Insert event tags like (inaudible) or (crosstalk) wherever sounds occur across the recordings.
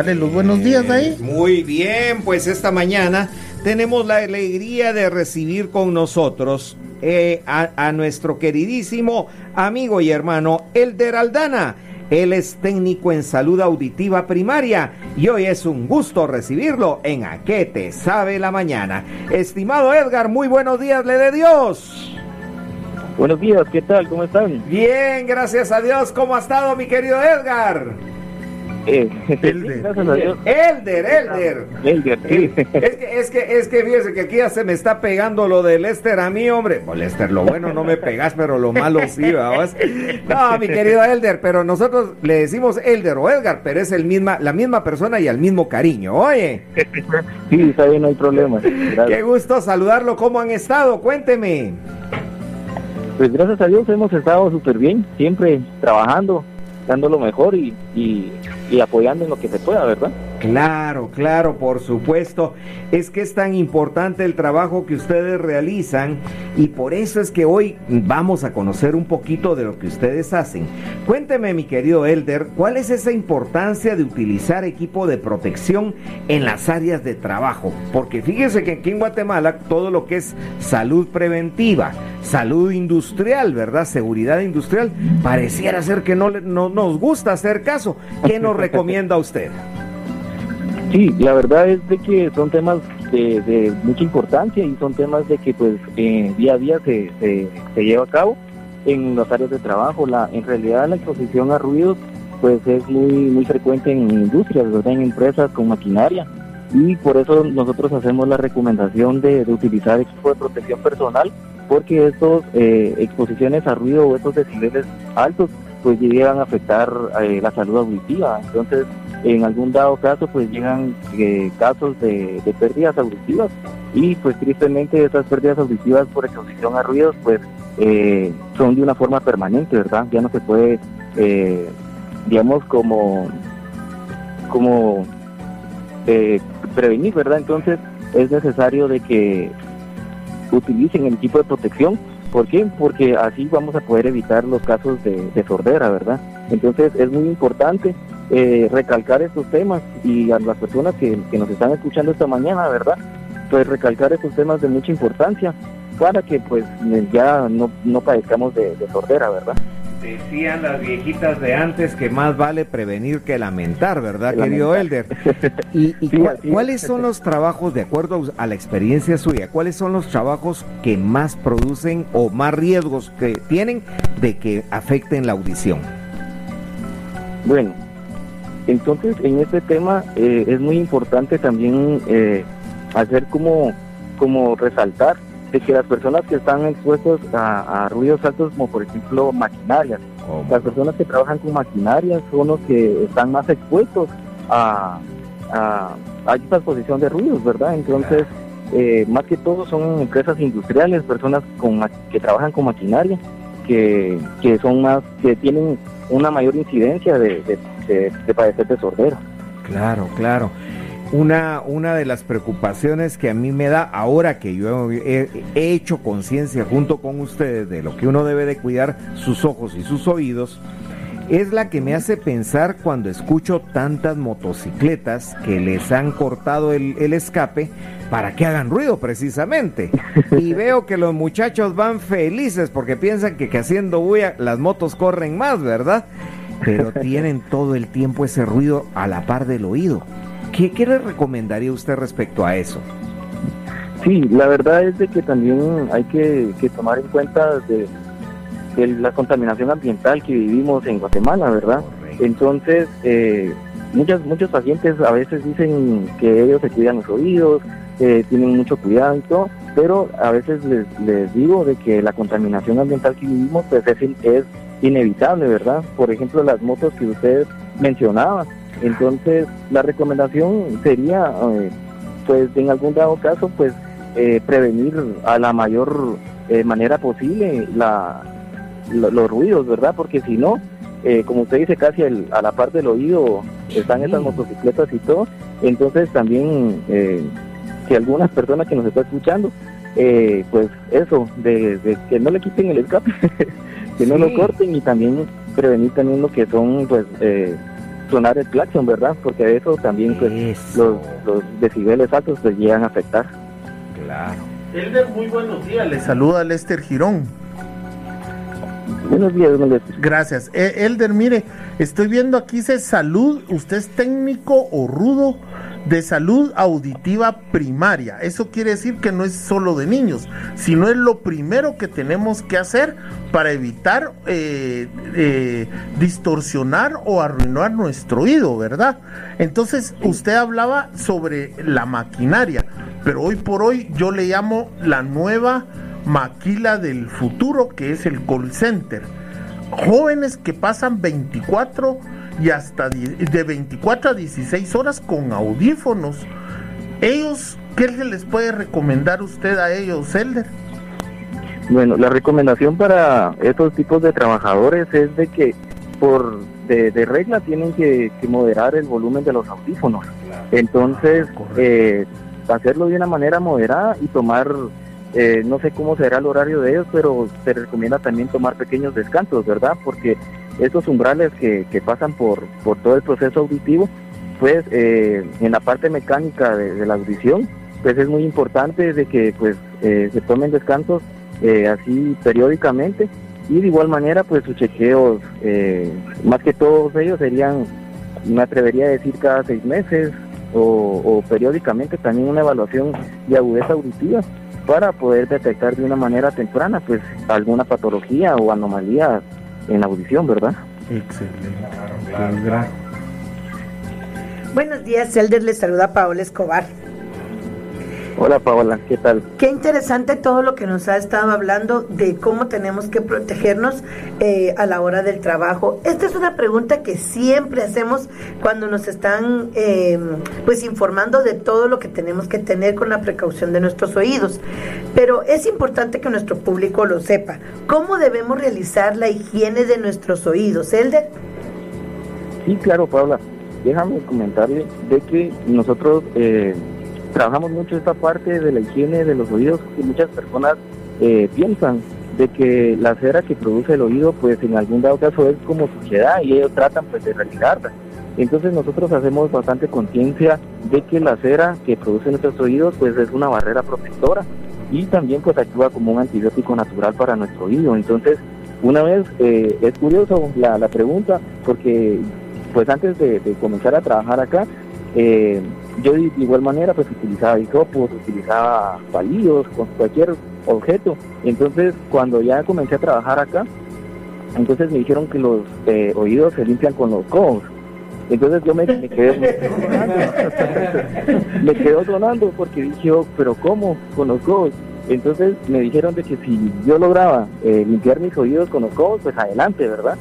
Dale los buenos días ahí. Muy bien, pues esta mañana tenemos la alegría de recibir con nosotros eh, a, nuestro queridísimo amigo y hermano Elder Aldana. Él es técnico en salud auditiva primaria y hoy es un gusto recibirlo en A qué te sabe la mañana. Estimado Edgar, muy buenos días, le de Dios. Buenos días, ¿qué tal? ¿Cómo están? Bien, gracias a Dios. ¿Cómo ha estado mi querido Edgar? Eh, (laughs) Elder. Elder, Elder. Elder, sí. Es que, es que, es que fíjese que aquí ya se me está pegando lo de Lester a mí, hombre. Pues Lester, lo bueno no me pegas, pero lo malo sí, vamos. No, mi querido Elder, pero nosotros le decimos Elder o Edgar, pero es el misma, la misma persona y al mismo cariño, oye. Sí, está bien, no hay problema. Qué gusto saludarlo, ¿cómo han estado? Cuénteme. Pues gracias a Dios hemos estado súper bien, siempre trabajando, dando lo mejor y, y, y apoyando en lo que se pueda, ¿verdad? Claro, claro, por supuesto. Es que es tan importante el trabajo que ustedes realizan y por eso es que hoy vamos a conocer un poquito de lo que ustedes hacen. Cuénteme, mi querido Elder, ¿cuál es esa importancia de utilizar equipo de protección en las áreas de trabajo? Porque fíjese que aquí en Guatemala todo lo que es salud preventiva, salud industrial, ¿verdad? Seguridad industrial, pareciera ser que no, no nos gusta hacer caso. ¿Qué nos (laughs) recomienda usted? Sí, la verdad es de que son temas de, mucha importancia y son temas de que pues eh, día a día se, se, lleva a cabo en las áreas de trabajo. La, en realidad la exposición a ruidos pues es muy muy frecuente en industrias, en empresas con maquinaria y por eso nosotros hacemos la recomendación de, utilizar equipo de protección personal porque estas eh, exposiciones a ruido o estos decibeles altos pues llegan a afectar eh, la salud auditiva. Entonces en algún dado caso pues llegan eh, casos de, pérdidas auditivas y pues tristemente esas pérdidas auditivas por exposición a ruidos pues eh, son de una forma permanente, ¿verdad? Ya no se puede, eh, digamos, como, como prevenir, ¿verdad? Entonces es necesario de que utilicen el equipo de protección. ¿Por qué? Porque así vamos a poder evitar los casos de, de sordera, ¿verdad? Entonces es muy importante eh, recalcar estos temas y a las personas que, nos están escuchando esta mañana, ¿verdad? Pues recalcar estos temas de mucha importancia para que pues ya no, no padezcamos de, sordera, ¿verdad? Decían las viejitas de antes que más vale prevenir que lamentar, ¿verdad, querido Elder? (laughs) ¿Y, cuáles son los trabajos, de acuerdo a la experiencia suya, cuáles son los trabajos que más producen o más riesgos que tienen de que afecten la audición? Bueno, entonces, en este tema eh, es muy importante también eh, hacer como, como resaltar de que las personas que están expuestas a, ruidos altos, como por ejemplo maquinarias, las personas que trabajan con maquinarias son los que están más expuestos a, a, esta exposición de ruidos, ¿verdad? Entonces, eh, más que todo son empresas industriales, personas con, que trabajan con maquinaria, que, que son más, que tienen una mayor incidencia de, de, padecer de sordera. Claro, claro. Una, una de las preocupaciones que a mí me da ahora que yo he, hecho conciencia junto con ustedes de lo que uno debe de cuidar sus ojos y sus oídos, es la que me hace pensar cuando escucho tantas motocicletas que les han cortado el, el, escape para que hagan ruido precisamente. Y (laughs) veo que los muchachos van felices porque piensan que, que haciendo bulla las motos corren más, ¿verdad? pero tienen todo el tiempo ese ruido a la par del oído. ¿Qué, qué le recomendaría usted respecto a eso? Sí, la verdad es de que también hay que, tomar en cuenta de, la contaminación ambiental que vivimos en Guatemala, ¿verdad? Entonces, eh, muchos, muchos pacientes a veces dicen que ellos se cuidan los oídos, que tienen mucho cuidado y todo, pero a veces les, les digo de que la contaminación ambiental que vivimos pues es, es inevitable, ¿verdad? Por ejemplo, las motos que usted mencionaba. Entonces, la recomendación sería, eh, pues, en algún dado caso, pues, eh, prevenir a la mayor eh, manera posible la, los ruidos, ¿verdad? Porque si no, como usted dice, casi a la par del oído están estas motocicletas y todo. Entonces, también, que algunas personas que nos están escuchando, pues, eso, de, de que no le quiten el escape. (laughs) que no lo corten y también prevenir también lo que son pues eh, sonar el claxon, ¿verdad? Porque eso también pues, los, los decibeles altos pues llegan a afectar. Claro. Elder, muy buenos días. Le saluda Lester Girón. Buenos días, don Lester. Gracias. E, Elder, mire, estoy viendo aquí dice salud. ¿Usted es técnico o rudo? De salud auditiva primaria. Eso quiere decir que no es solo de niños, sino es lo primero que tenemos que hacer para evitar eh, eh, distorsionar o arruinar nuestro oído, ¿verdad? Entonces, usted hablaba sobre la maquinaria, pero hoy por hoy yo le llamo la nueva maquila del futuro, que es el call center. Jóvenes que pasan 24 y hasta de 24 a 16 horas con audífonos. Ellos, ¿qué les puede recomendar usted a ellos, Elder? Bueno, la recomendación para estos tipos de trabajadores es de que por de, regla tienen que, moderar el volumen de los audífonos. Entonces, eh, hacerlo de una manera moderada y tomar, eh, no sé cómo será el horario de ellos, pero se recomienda también tomar pequeños descansos, ¿verdad? Porque estos umbrales que, pasan por, por todo el proceso auditivo, pues eh, en la parte mecánica de, la audición, pues es muy importante de que pues eh, se tomen descansos eh, así periódicamente y de igual manera pues sus chequeos, más que todos ellos serían, me atrevería a decir cada seis meses o, o periódicamente también una evaluación de agudeza auditiva para poder detectar de una manera temprana pues alguna patología o anomalía en la audición, ¿verdad? Excelente. Buenos días, Elder, le saluda Paola Escobar. Hola Paola, ¿qué tal? Qué interesante todo lo que nos ha estado hablando de cómo tenemos que protegernos eh, a la hora del trabajo. Esta es una pregunta que siempre hacemos cuando nos están em, pues informando de todo lo que tenemos que tener con la precaución de nuestros oídos. Pero es importante que nuestro público lo sepa. ¿Cómo debemos realizar la higiene de nuestros oídos, Elder? Sí, claro, Paola. Déjame comentarle de que nosotros eh, trabajamos mucho esta parte de la higiene de los oídos y muchas personas eh, piensan de que la cera que produce el oído pues en algún dado caso es como suciedad y ellos tratan pues de retirarla. Entonces nosotros hacemos bastante conciencia de que la cera que produce nuestros oídos pues es una barrera protectora y también pues actúa como un antibiótico natural para nuestro oído. Entonces una vez eh, es curioso la, la, pregunta porque pues antes de, de comenzar a trabajar acá eh, yo de igual manera pues utilizaba hisopos, utilizaba palillos, con cualquier objeto. Entonces cuando ya comencé a trabajar acá, entonces me dijeron que los eh, oídos se limpian con los codos. Entonces yo me, quedé (laughs) me quedó sonando porque dije, oh, pero ¿cómo? Con los codos. Entonces me dijeron de que si yo lograba eh, limpiar mis oídos con los codos, pues adelante, ¿verdad?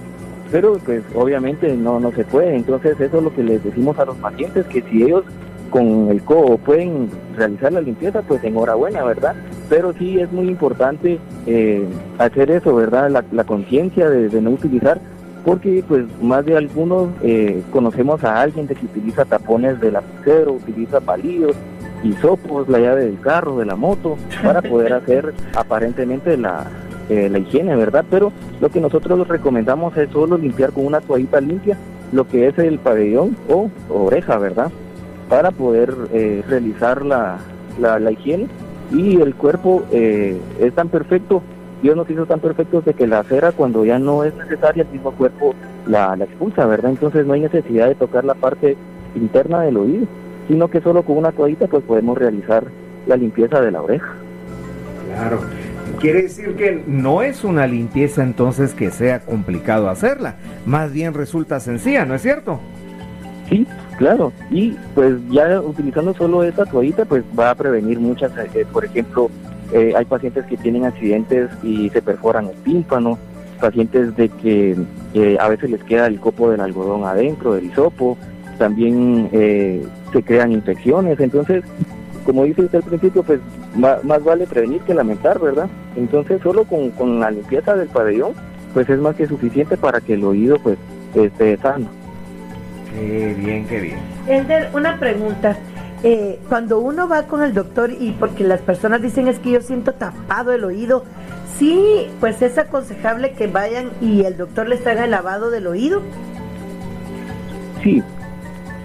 Pero pues obviamente no, no se puede. Entonces eso es lo que les decimos a los pacientes, que si ellos con el codo pueden realizar la limpieza, pues enhorabuena, ¿verdad? Pero sí es muy importante eh, hacer eso, ¿verdad? La, conciencia de, no utilizar, porque pues más de algunos eh, conocemos a alguien de que utiliza tapones de lapicero, utiliza palillos, hisopos, la llave del carro, de la moto, para poder (laughs) hacer aparentemente la, eh, la higiene, ¿verdad? Pero lo que nosotros recomendamos es solo limpiar con una toallita limpia lo que es el pabellón o oreja, ¿verdad? Para poder eh, realizar la, la, higiene y el cuerpo eh, es tan perfecto, Dios nos hizo tan perfectos de que la cera cuando ya no es necesaria el mismo cuerpo la, la expulsa, ¿verdad? Entonces no hay necesidad de tocar la parte interna del oído, sino que solo con una toallita pues podemos realizar la limpieza de la oreja. Claro. Quiere decir que no es una limpieza entonces que sea complicado hacerla, más bien resulta sencilla, ¿no es cierto? Sí, claro. Y pues ya utilizando solo esa toallita, pues va a prevenir muchas, eh, por ejemplo, eh, hay pacientes que tienen accidentes y se perforan el tímpano, pacientes de que eh, a veces les queda el copo del algodón adentro, del hisopo, también se crean infecciones. Entonces, como dice usted al principio, pues más, vale prevenir que lamentar, ¿verdad? Entonces, solo con, con la limpieza del pabellón, pues es más que suficiente para que el oído pues esté sano. Qué bien, qué bien. Elder, una pregunta. Eh, cuando uno va con el doctor y porque las personas dicen es que yo siento tapado el oído, sí, pues es aconsejable que vayan y el doctor les haga el lavado del oído. Sí,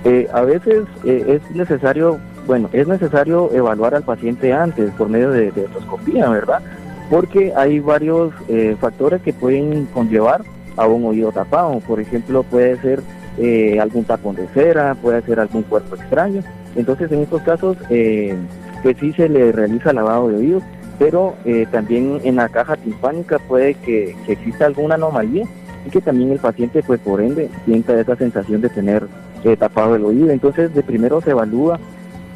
Sí, a veces es necesario, bueno, es necesario evaluar al paciente antes por medio de, de endoscopía, ¿verdad? Porque hay varios factores que pueden conllevar a un oído tapado. Por ejemplo, puede ser eh, algún tapón de cera, puede ser algún cuerpo extraño. Entonces, en estos casos, eh, pues sí se le realiza lavado de oídos, pero eh, también en la caja timpánica puede que, exista alguna anomalía y que también el paciente, pues por ende, sienta esa sensación de tener eh, tapado el oído. Entonces, de primero se evalúa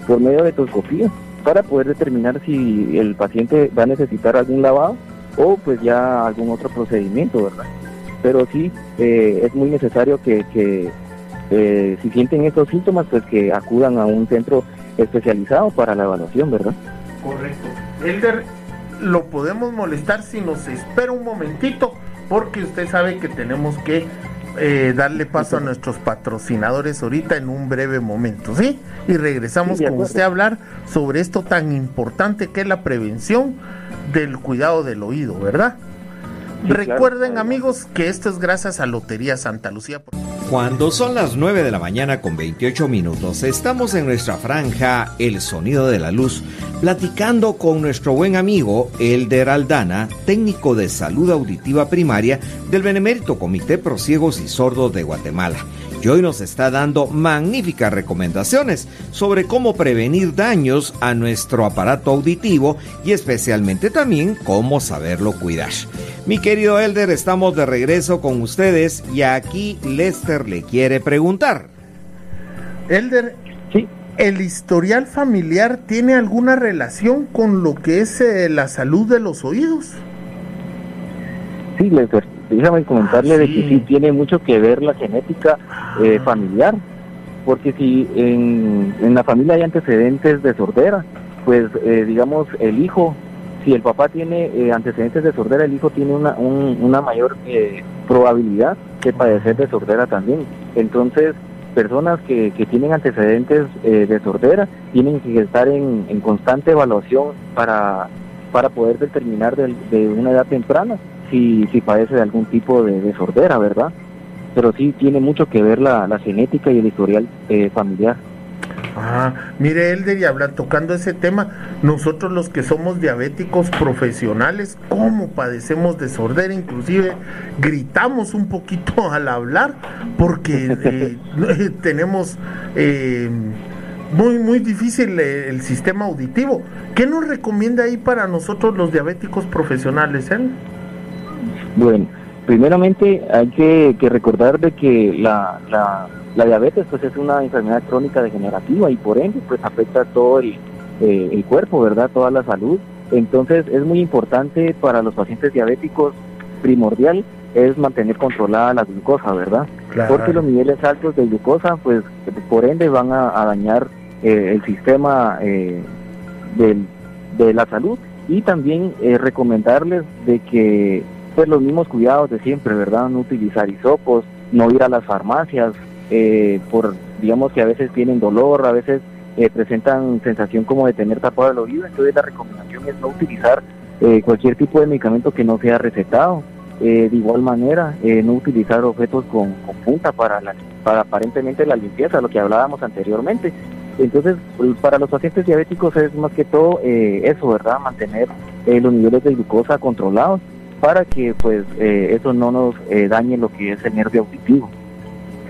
por medio de endoscopía para poder determinar si el paciente va a necesitar algún lavado o pues ya algún otro procedimiento, ¿verdad? Pero sí eh, es muy necesario que, eh, si sienten estos síntomas, pues que acudan a un centro especializado para la evaluación, ¿verdad? Correcto. Elder, lo podemos molestar si nos espera un momentito, porque usted sabe que tenemos que eh, darle paso a nuestros patrocinadores ahorita en un breve momento, ¿sí? Y regresamos con usted a hablar sobre esto tan importante que es la prevención del cuidado del oído, ¿verdad? Recuerden amigos que esto es gracias a Lotería Santa Lucía. Cuando son las 9 de la mañana con 28 minutos, estamos en nuestra franja El Sonido de la Luz, platicando con nuestro buen amigo Elder Aldana, técnico de salud auditiva primaria del Benemérito Comité Prosiegos y Sordos de Guatemala y hoy nos está dando magníficas recomendaciones sobre cómo prevenir daños a nuestro aparato auditivo y especialmente también cómo saberlo cuidar. Mi querido Elder, estamos de regreso con ustedes y aquí Lester le quiere preguntar. Elder, ¿el historial familiar tiene alguna relación con lo que es eh, la salud de los oídos? Sí, Lester déjame comentarle de que sí tiene mucho que ver la genética eh, familiar, porque si en, en, la familia hay antecedentes de sordera, pues eh, digamos el hijo, si el papá tiene eh, antecedentes de sordera, el hijo tiene una, una mayor probabilidad de padecer de sordera también. Entonces, personas que, que tienen antecedentes de sordera tienen que estar en, en constante evaluación para, para poder determinar de, de una edad temprana si, si padece de algún tipo de, sordera, ¿verdad? Pero sí tiene mucho que ver la, la genética y el historial eh, familiar. Ah, mire Elder y habla tocando ese tema, nosotros los que somos diabéticos profesionales, ¿cómo padecemos de sordera? Inclusive gritamos un poquito (laughs) al hablar porque (laughs) eh, tenemos eh, muy, muy difícil el sistema auditivo. ¿Qué nos recomienda ahí para nosotros los diabéticos profesionales, él? Bueno, primeramente hay que, recordar de que la, la, diabetes pues es una enfermedad crónica degenerativa y por ende pues afecta todo el, eh, el cuerpo, ¿verdad? Toda la salud. Entonces es muy importante para los pacientes diabéticos, primordial es mantener controlada la glucosa, ¿verdad? Porque los niveles altos de glucosa pues por ende van a, dañar eh, el sistema eh, de la salud y también recomendarles de que pues los mismos cuidados de siempre, ¿verdad? No utilizar hisopos, no ir a las farmacias, eh, por, digamos que a veces tienen dolor, a veces eh, presentan sensación como de tener tapado el oído, entonces la recomendación es no utilizar eh, cualquier tipo de medicamento que no sea recetado. de igual manera, no utilizar objetos con, punta para, la, para aparentemente la limpieza, lo que hablábamos anteriormente. Entonces, pues, para los pacientes diabéticos es más que todo eso, ¿verdad? Mantener los niveles de glucosa controlados para que pues eh, eso no nos eh, dañe lo que es el nervio auditivo.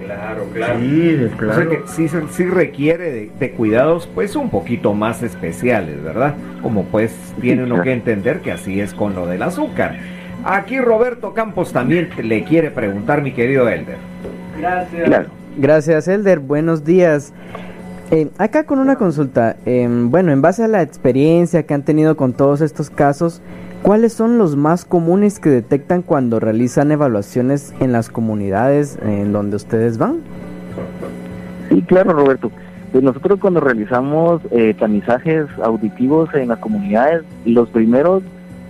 Claro, claro. Sí, claro. que sí, sí requiere de, cuidados pues un poquito más especiales, ¿verdad? Como pues tiene uno que entender que así es con lo del azúcar. Aquí Roberto Campos también le quiere preguntar, mi querido Elder. Gracias. Gracias, Elder. Buenos días. Eh, acá con una consulta. Em, bueno, en base a la experiencia que han tenido con todos estos casos, ¿Cuáles son los más comunes que detectan cuando realizan evaluaciones en las comunidades en donde ustedes van? Sí, claro, Roberto. Pues nosotros cuando realizamos eh, tamizajes auditivos en las comunidades, los primeros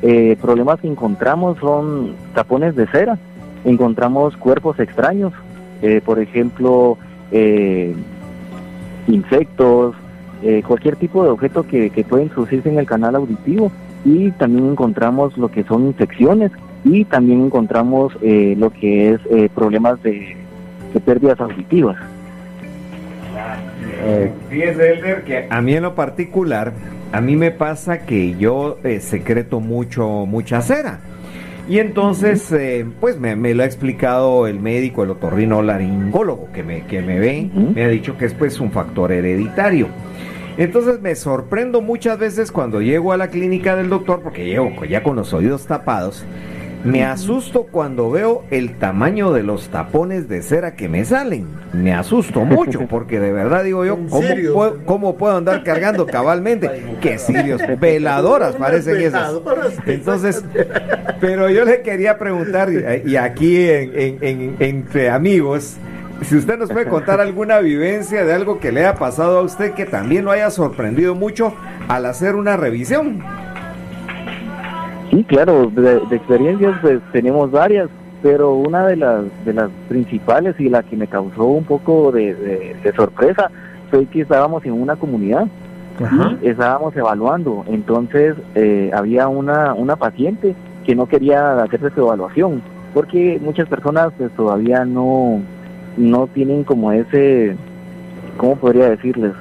eh, problemas que encontramos son tapones de cera, encontramos cuerpos extraños, eh, por ejemplo, insectos, cualquier tipo de objeto que, que puede introducirse en el canal auditivo y también encontramos lo que son infecciones y también encontramos eh, lo que es eh, problemas de, pérdidas auditivas. Eh, fíjese, Elder, que a mí en lo particular, a mí me pasa que yo eh, secreto mucho, mucha cera. Y entonces, eh, pues me, lo ha explicado el médico, el otorrino laringólogo que me, que me ve, me ha dicho que es pues un factor hereditario. Entonces me sorprendo muchas veces cuando llego a la clínica del doctor, porque llego ya con los oídos tapados, me asusto cuando veo el tamaño de los tapones de cera que me salen. Me asusto mucho (laughs) porque de verdad digo yo, ¿cómo puedo, andar cargando cabalmente? Que sirios, veladoras (laughs) parecen esas. Entonces, pero yo le quería preguntar, y aquí entre amigos, si usted nos puede contar alguna vivencia de algo que le haya pasado a usted que también lo haya sorprendido mucho al hacer una revisión. Sí, claro, de, experiencias pues tenemos varias, pero una de las de las principales y la que me causó un poco de, sorpresa fue que estábamos en una comunidad. Y estábamos evaluando, entonces eh, había una una paciente que no quería hacerse su evaluación porque muchas personas pues todavía no no tienen como ese, ¿cómo podría decirles?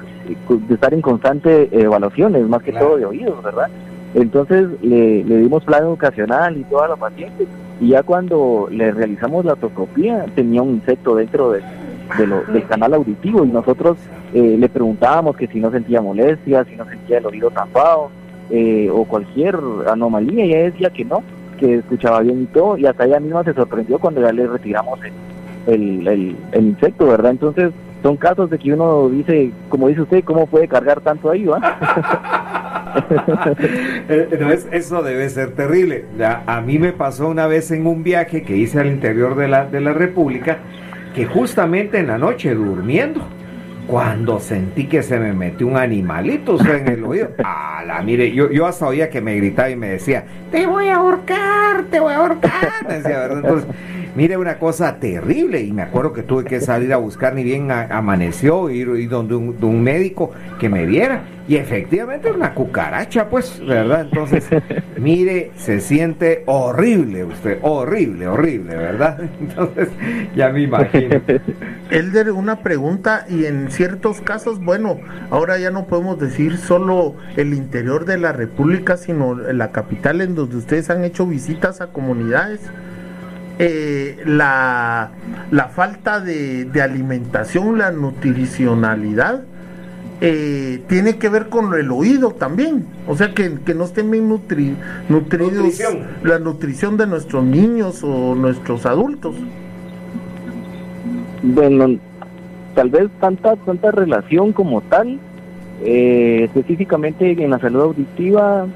De estar en constante evaluaciones, más que todo de oídos, ¿verdad? Entonces le, dimos plan educacional y toda la paciente y ya cuando le realizamos la otoscopía tenía un insecto dentro de, del canal auditivo y nosotros eh, le preguntábamos que si no sentía molestia, si no sentía el oído tapado eh, o cualquier anomalía y ella decía que no, que escuchaba bien y todo y hasta ella misma se sorprendió cuando ya le retiramos el, el, el, insecto, ¿verdad? Entonces, son casos de que uno dice, como dice usted, ¿cómo puede cargar tanto ahí, va? (laughs) Eh, eso debe ser terrible. a mí me pasó una vez en un viaje que hice al interior de la, de la República, que justamente en la noche durmiendo, cuando sentí que se me metió un animalito en el oído, (laughs) la mire, yo, yo hasta oía que me gritaba y me decía, te voy a ahorcar, te voy a ahorcar, decía, ¿verdad? Entonces, Mire, una cosa terrible, y me acuerdo que tuve que salir a buscar, ni bien amaneció, ir, ir donde un, médico que me viera, y efectivamente una cucaracha, pues, ¿verdad? Entonces, (laughs) mire, se siente horrible usted, horrible, horrible, ¿verdad? (laughs) Entonces, ya me imagino. Elder, una pregunta, y en ciertos casos, bueno, ahora ya no podemos decir solo el interior de la República, sino la capital en donde ustedes han hecho visitas a comunidades eh, la, la, falta de, alimentación, la nutricionalidad, eh, tiene que ver con el oído también. O sea, que, no estén bien nutri, nutridos la nutrición de nuestros niños o nuestros adultos. Bueno, tal vez tanta, tanta relación como tal, eh, específicamente en la salud auditiva,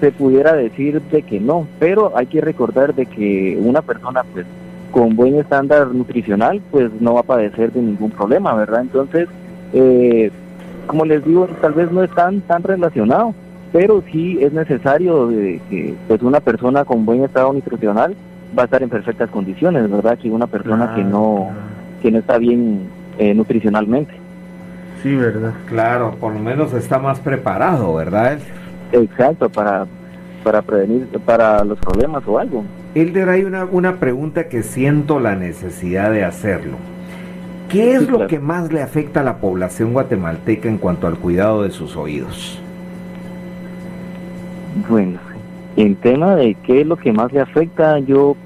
se pudiera decir de que no, pero hay que recordar de que una persona pues con buen estándar nutricional pues no va a padecer de ningún problema, ¿verdad? Entonces, eh, como les digo, tal vez no es tan, tan relacionado, pero sí es necesario de que pues una persona con buen estado nutricional va a estar en perfectas condiciones, ¿verdad? Que una persona que no que no está bien eh, nutricionalmente. Sí, ¿verdad? Claro, por lo menos está más preparado, ¿verdad? Exacto, para, para prevenir, para los problemas o algo. Elder, hay una, una pregunta que siento la necesidad de hacerlo. ¿Qué es lo que más le afecta a la población guatemalteca en cuanto al cuidado de sus oídos? Bueno, en tema de qué es lo que más le afecta, yo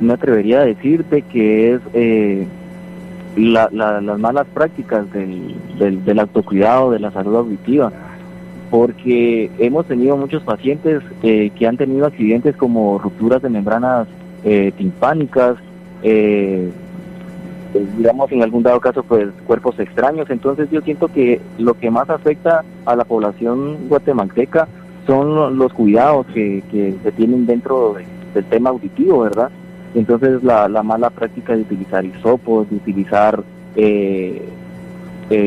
me atrevería a decirte que es eh, las malas prácticas del, del, del autocuidado, de la salud auditiva porque hemos tenido muchos pacientes eh, que han tenido accidentes como rupturas de membranas eh, timpánicas, eh, digamos en algún dado caso pues cuerpos extraños, entonces yo siento que lo que más afecta a la población guatemalteca son los cuidados que, se tienen dentro del tema auditivo, ¿verdad? Entonces la, la mala práctica de utilizar hisopos, de utilizar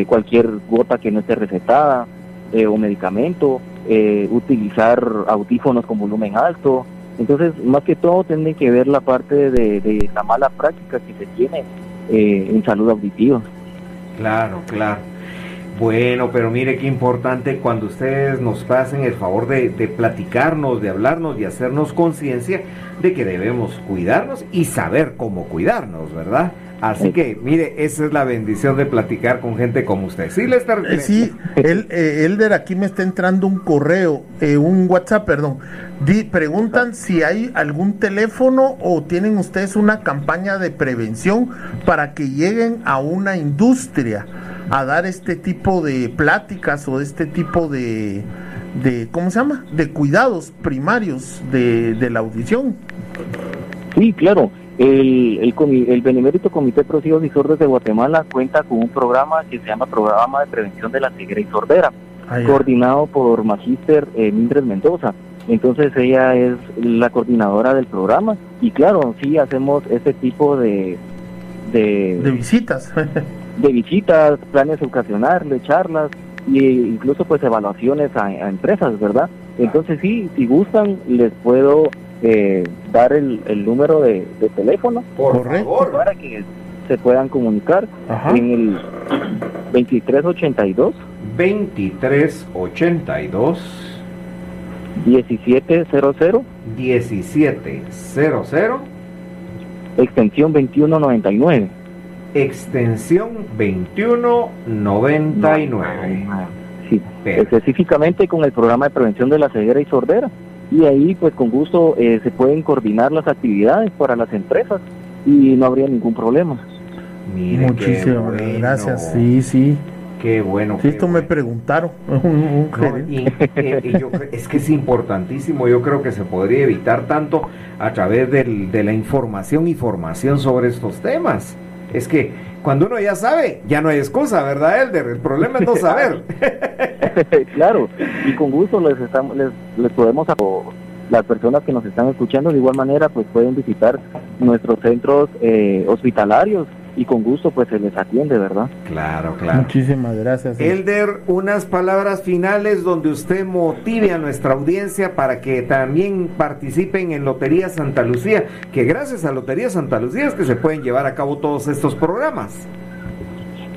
cualquier gota que no esté recetada, eh, o medicamento, eh, utilizar audífonos con volumen alto. Entonces, más que todo, tiene que ver la parte de, la mala práctica que se tiene eh, en salud auditiva. Claro, claro. Bueno, pero mire qué importante cuando ustedes nos pasen el favor de, de platicarnos, de hablarnos y hacernos conciencia de que debemos cuidarnos y saber cómo cuidarnos, ¿verdad? Así que, mire, esa es la bendición de platicar con gente como usted. Sí, Lester. Eh, sí, el, eh, Elder, aquí me está entrando un correo, eh, un WhatsApp, perdón. Di, preguntan si hay algún teléfono o tienen ustedes una campaña de prevención para que lleguen a una industria a dar este tipo de pláticas o este tipo de, de ¿cómo se llama? De cuidados primarios de, de la audición. Sí, claro. El, el, el Benemérito Comité de Procesivos y Sordos de Guatemala cuenta con un programa que se llama Programa de Prevención de la Ceguera y Sordera, coordinado por Magíster eh, Mindres Mendoza. Entonces ella es la coordinadora del programa y claro, sí hacemos este tipo de... De, visitas. (laughs) de visitas, planes ocasionales, charlas e incluso pues evaluaciones a empresas, ¿verdad? Entonces sí, si gustan, les puedo eh, dar el, el número de, teléfono Por favor. para que se puedan comunicar en el 2382 2382 1700 1700 extensión 2199 extensión 2199 sí, específicamente con el programa de prevención de la ceguera y sordera y ahí pues con gusto eh, se pueden coordinar las actividades para las empresas y no habría ningún problema. Muchísimas gracias, sí, sí. Qué bueno. Sí, esto me preguntaron. es que es importantísimo. Yo creo que se podría evitar tanto a través del, de la información y formación sobre estos temas. Es que cuando uno ya sabe, ya no hay excusa, ¿verdad, Elder? El problema es no saber. (laughs) (laughs) claro, y con gusto les, estamos, les, les podemos las personas que nos están escuchando de igual manera pues pueden visitar nuestros centros eh, hospitalarios y con gusto pues se les atiende, ¿verdad? Claro, claro. Muchísimas gracias. Elder, unas palabras finales donde usted motive a nuestra audiencia para que también participen en Lotería Santa Lucía, que gracias a Lotería Santa Lucía es que se pueden llevar a cabo todos estos programas.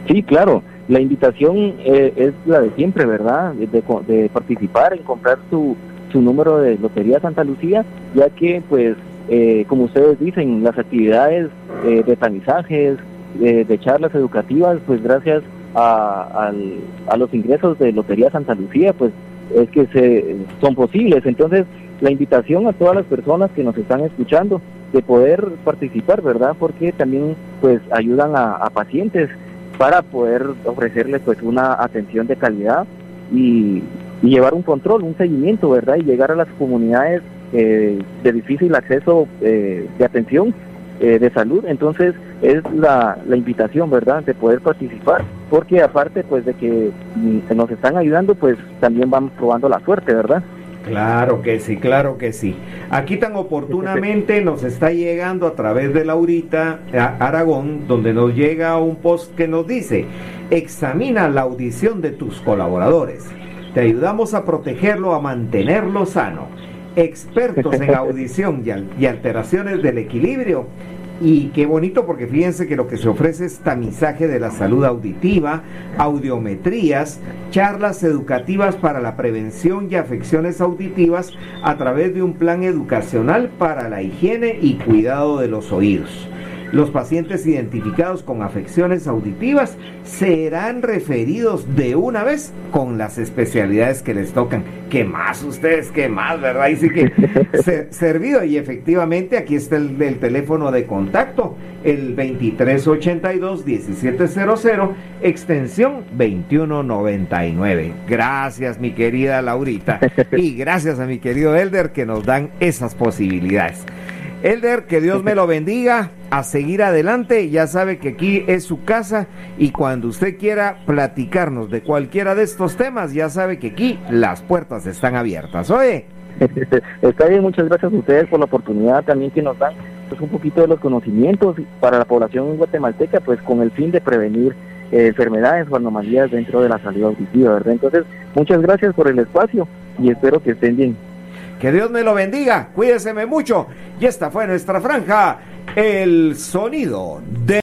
Sí, claro. La invitación eh, es la de siempre, ¿verdad? De, participar en comprar su, su número de Lotería Santa Lucía, ya que pues eh, como ustedes dicen, las actividades eh, de tamizajes, de charlas educativas, pues gracias a, los ingresos de Lotería Santa Lucía, pues es que se, son posibles. Entonces, la invitación a todas las personas que nos están escuchando de poder participar, ¿verdad? Porque también pues ayudan a, pacientes para poder ofrecerles pues una atención de calidad y, llevar un control, un seguimiento, ¿verdad? Y llegar a las comunidades eh, de difícil acceso eh, de atención eh, de salud. Entonces es la, la, invitación, ¿verdad?, de poder participar, porque aparte pues de que mm, nos están ayudando, pues también vamos probando la suerte, ¿verdad? Claro que sí, claro que sí. Aquí tan oportunamente (laughs) nos está llegando a través de Laurita Aragón, donde nos llega un post que nos dice, examina la audición de tus colaboradores. Te ayudamos a protegerlo, a mantenerlo sano expertos en (laughs) audición y, alteraciones del equilibrio. Y qué bonito porque fíjense que lo que se ofrece es tamizaje de la salud auditiva, audiometrías, charlas educativas para la prevención y afecciones auditivas a través de un plan educacional para la higiene y cuidado de los oídos. Los pacientes identificados con afecciones auditivas serán referidos de una vez con las especialidades que les tocan. ¿Qué más ustedes? ¿Qué más? ¿Verdad? Y sí que (laughs) servido. Y efectivamente aquí está el, teléfono de contacto, el 2382-1700, extensión 2199. Gracias mi querida Laurita (laughs) y gracias a mi querido Elder que nos dan esas posibilidades. Elder, que Dios me lo bendiga, a seguir adelante, ya sabe que aquí es su casa y cuando usted quiera platicarnos de cualquiera de estos temas, ya sabe que aquí las puertas están abiertas. Oye. (laughs) Está bien, muchas gracias a ustedes por la oportunidad también que nos dan pues, un poquito de los conocimientos para la población guatemalteca, pues con el fin de prevenir eh, enfermedades o anomalías dentro de la salud auditiva, ¿verdad? Entonces, muchas gracias por el espacio y espero que estén bien. Que Dios me lo bendiga, cuídeseme mucho. Y esta fue nuestra franja, el sonido de...